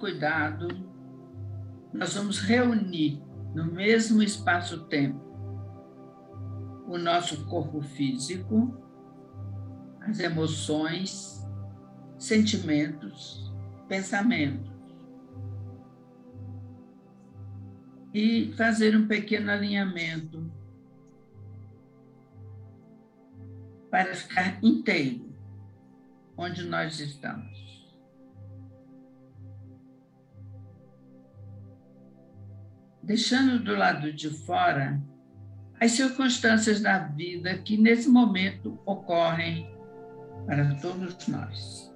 cuidado, nós vamos reunir no mesmo espaço-tempo o nosso corpo físico, as emoções, sentimentos, pensamentos. E fazer um pequeno alinhamento para ficar inteiro onde nós estamos. Deixando do lado de fora as circunstâncias da vida que nesse momento ocorrem para todos nós.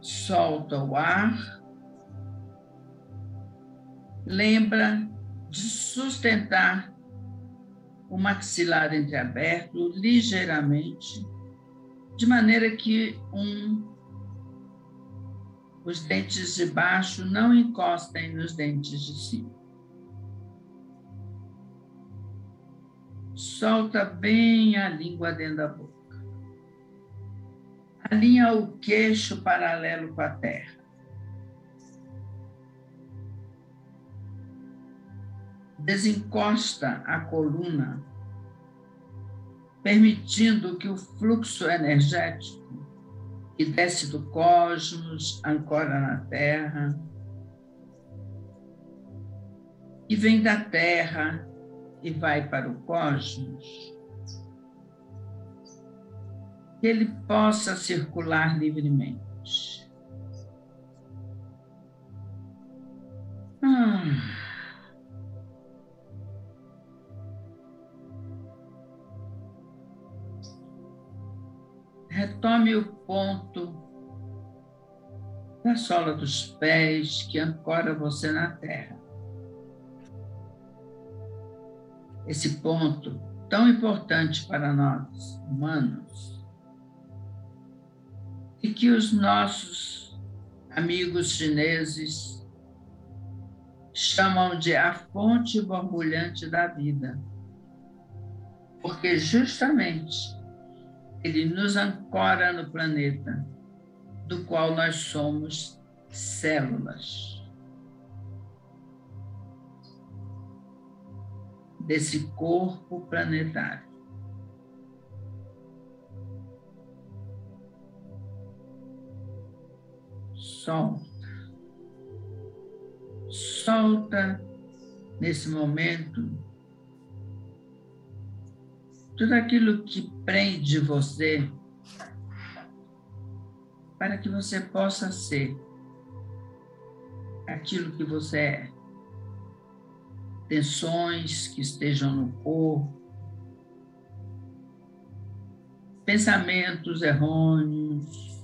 Solta o ar, lembra de sustentar o maxilar entreaberto ligeiramente, de maneira que um, os dentes de baixo não encostem nos dentes de cima. Solta bem a língua dentro da boca. Alinha o queixo paralelo com a terra. desencosta a coluna, permitindo que o fluxo energético que desce do cosmos, ancora na Terra, e vem da Terra e vai para o cosmos, que ele possa circular livremente. Ah. Retome o ponto da sola dos pés que ancora você na terra. Esse ponto tão importante para nós, humanos, e que os nossos amigos chineses chamam de a fonte borbulhante da vida. Porque justamente ele nos ancora no planeta, do qual nós somos células. Desse corpo planetário. Solta. Solta nesse momento tudo aquilo que prende você para que você possa ser aquilo que você é. Tensões que estejam no corpo, pensamentos errôneos,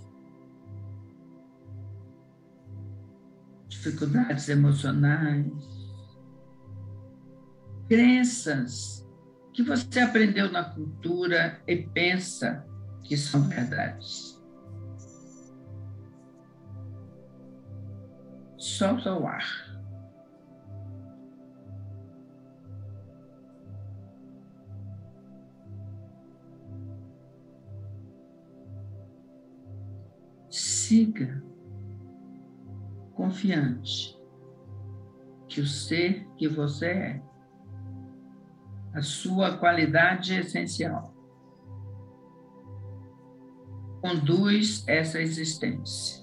dificuldades emocionais, crenças que você aprendeu na cultura e pensa que são verdades. Solta o ar. Siga confiante que o ser que você é a sua qualidade essencial. Conduz essa existência.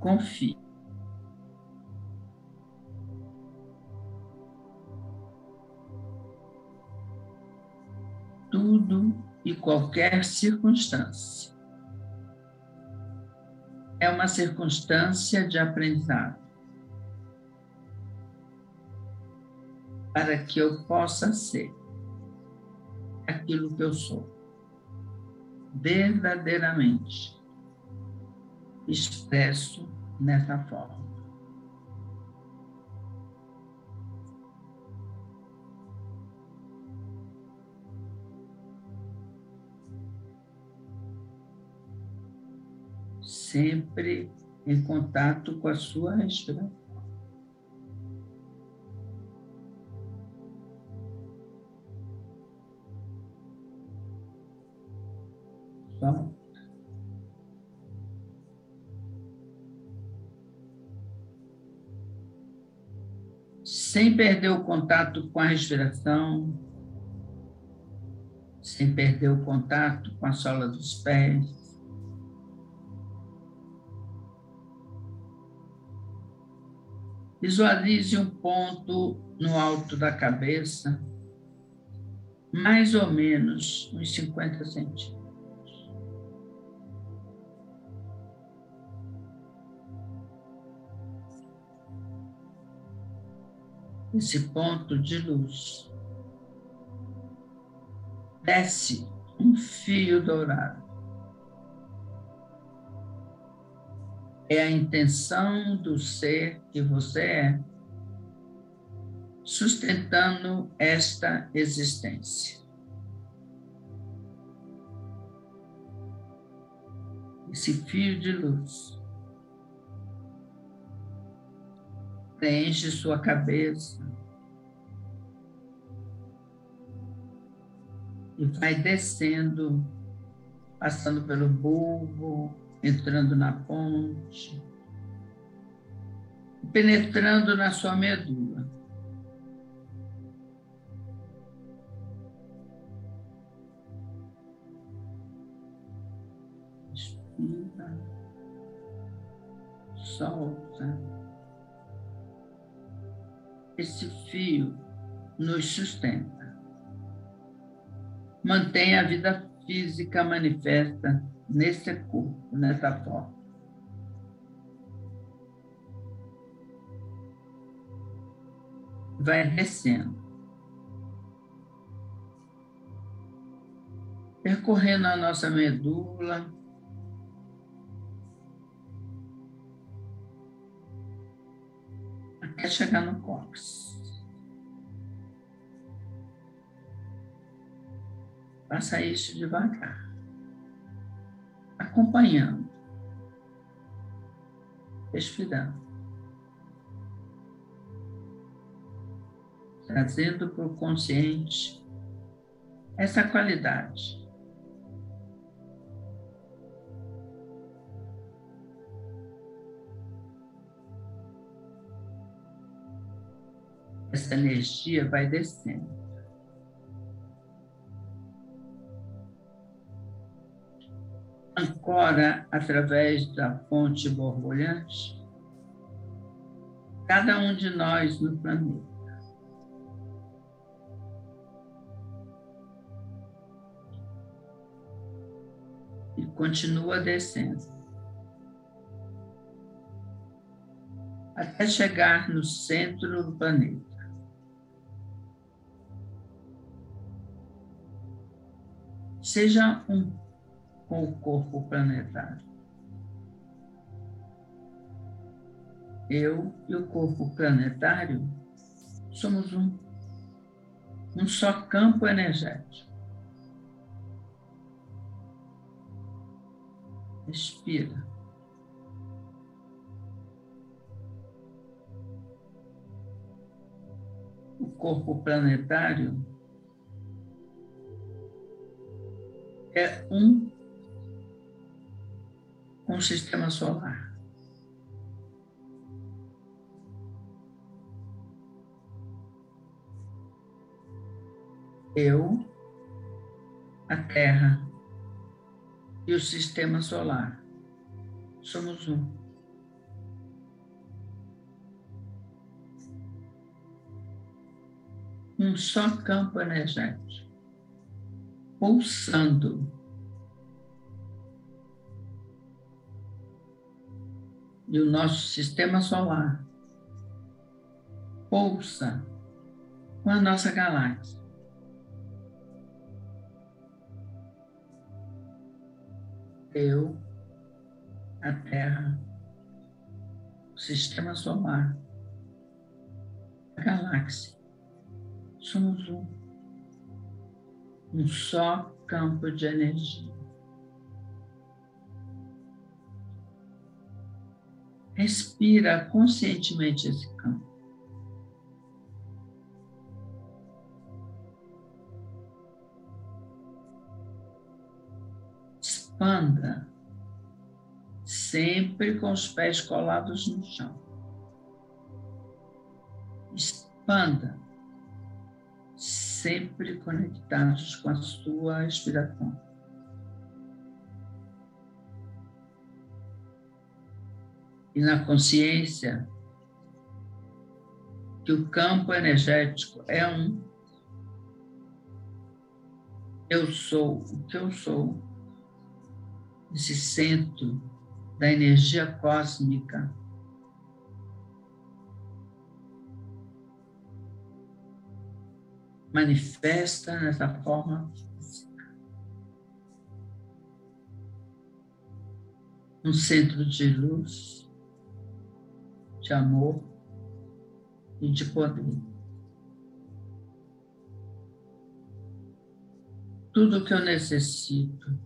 Confie. Tudo e qualquer circunstância é uma circunstância de aprendizado. Para que eu possa ser aquilo que eu sou, verdadeiramente expresso nessa forma. Sempre em contato com a sua respiração. Solta. Sem perder o contato com a respiração, sem perder o contato com a sola dos pés. Visualize um ponto no alto da cabeça, mais ou menos uns 50 centímetros. Esse ponto de luz desce um fio dourado. é a intenção do ser que você é, sustentando esta existência. Esse fio de luz preenche sua cabeça e vai descendo, passando pelo bulbo, entrando na ponte, penetrando na sua medula. Respira, solta. Esse fio nos sustenta. Mantém a vida física manifesta nesse corpo, nessa forma. Vai descendo. Percorrendo a nossa medula. Chegar no cóccix. Faça isso devagar acompanhando, respirando, trazendo para o consciente essa qualidade. Essa energia vai descendo. ancora através da fonte borbulhante cada um de nós no planeta. E continua descendo. Até chegar no centro do planeta. Seja um com o corpo planetário. Eu e o corpo planetário somos um, um só campo energético. Respira. O corpo planetário é um o sistema solar. Eu, a Terra e o sistema solar somos um. Um só campo energético, pulsando e o nosso sistema solar pulsa com a nossa galáxia. Eu, a Terra, o sistema solar, a galáxia, somos um, um só campo de energia. Respira conscientemente esse campo. expanda, sempre com os pés colados no chão. Expanda, sempre conectados com a sua respiração. E na consciência que o campo energético é um. Eu sou o que eu sou, esse centro da energia cósmica. Manifesta nessa forma. Um centro de luz, de amor, e de poder. Tudo o que eu necessito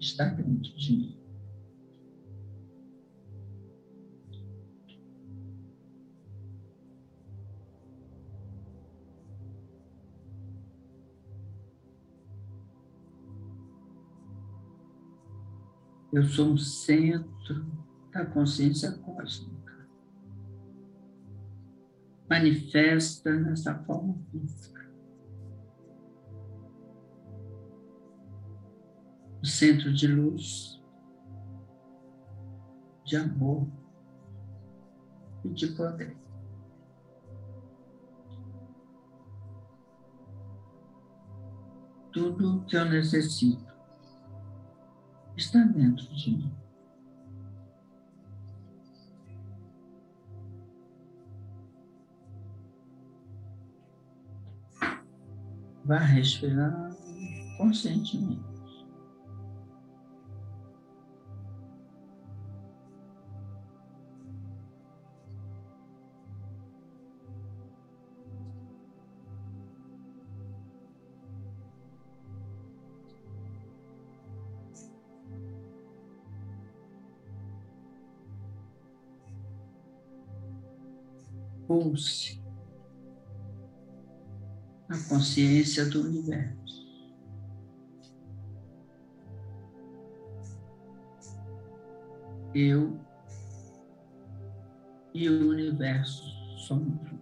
está dentro de mim. Eu sou um centro da consciência cósmica manifesta nessa forma física. O centro de luz, de amor e de poder. Tudo que eu necessito está dentro de mim. Vá respirando conscientemente. A consciência do universo. Eu e o universo somos